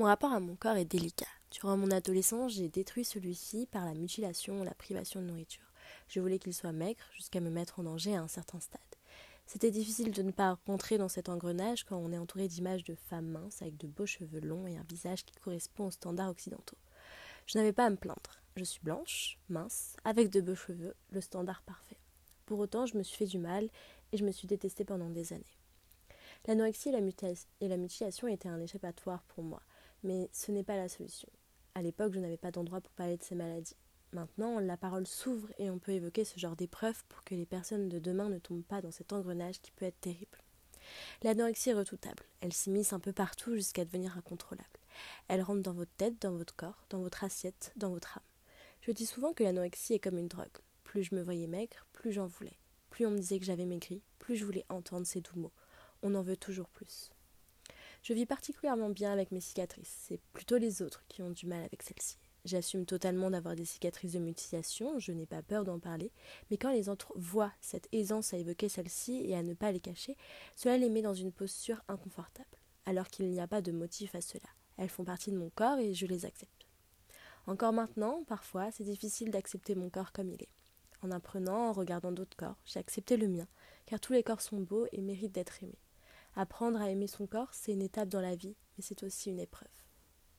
Mon rapport à mon corps est délicat. Durant mon adolescence, j'ai détruit celui-ci par la mutilation la privation de nourriture. Je voulais qu'il soit maigre jusqu'à me mettre en danger à un certain stade. C'était difficile de ne pas rentrer dans cet engrenage quand on est entouré d'images de femmes minces avec de beaux cheveux longs et un visage qui correspond aux standards occidentaux. Je n'avais pas à me plaindre. Je suis blanche, mince, avec de beaux cheveux, le standard parfait. Pour autant, je me suis fait du mal et je me suis détestée pendant des années. L'anorexie et la mutilation étaient un échappatoire pour moi, mais ce n'est pas la solution. À l'époque, je n'avais pas d'endroit pour parler de ces maladies. Maintenant, la parole s'ouvre et on peut évoquer ce genre d'épreuves pour que les personnes de demain ne tombent pas dans cet engrenage qui peut être terrible. L'anorexie est redoutable. Elle s'immisce un peu partout jusqu'à devenir incontrôlable. Elle rentre dans votre tête, dans votre corps, dans votre assiette, dans votre âme. Je dis souvent que l'anorexie est comme une drogue. Plus je me voyais maigre, plus j'en voulais. Plus on me disait que j'avais maigri, plus je voulais entendre ces doux mots. On en veut toujours plus. Je vis particulièrement bien avec mes cicatrices. C'est plutôt les autres qui ont du mal avec celles-ci. J'assume totalement d'avoir des cicatrices de mutilation, je n'ai pas peur d'en parler, mais quand les autres voient cette aisance à évoquer celles-ci et à ne pas les cacher, cela les met dans une posture inconfortable, alors qu'il n'y a pas de motif à cela. Elles font partie de mon corps et je les accepte. Encore maintenant, parfois, c'est difficile d'accepter mon corps comme il est. En apprenant, en regardant d'autres corps, j'ai accepté le mien, car tous les corps sont beaux et méritent d'être aimés. Apprendre à aimer son corps, c'est une étape dans la vie, mais c'est aussi une épreuve.